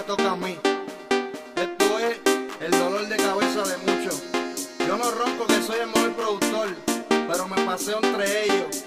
me toca a mí. Esto es el dolor de cabeza de muchos. Yo no ronco que soy el mejor productor, pero me paseo entre ellos.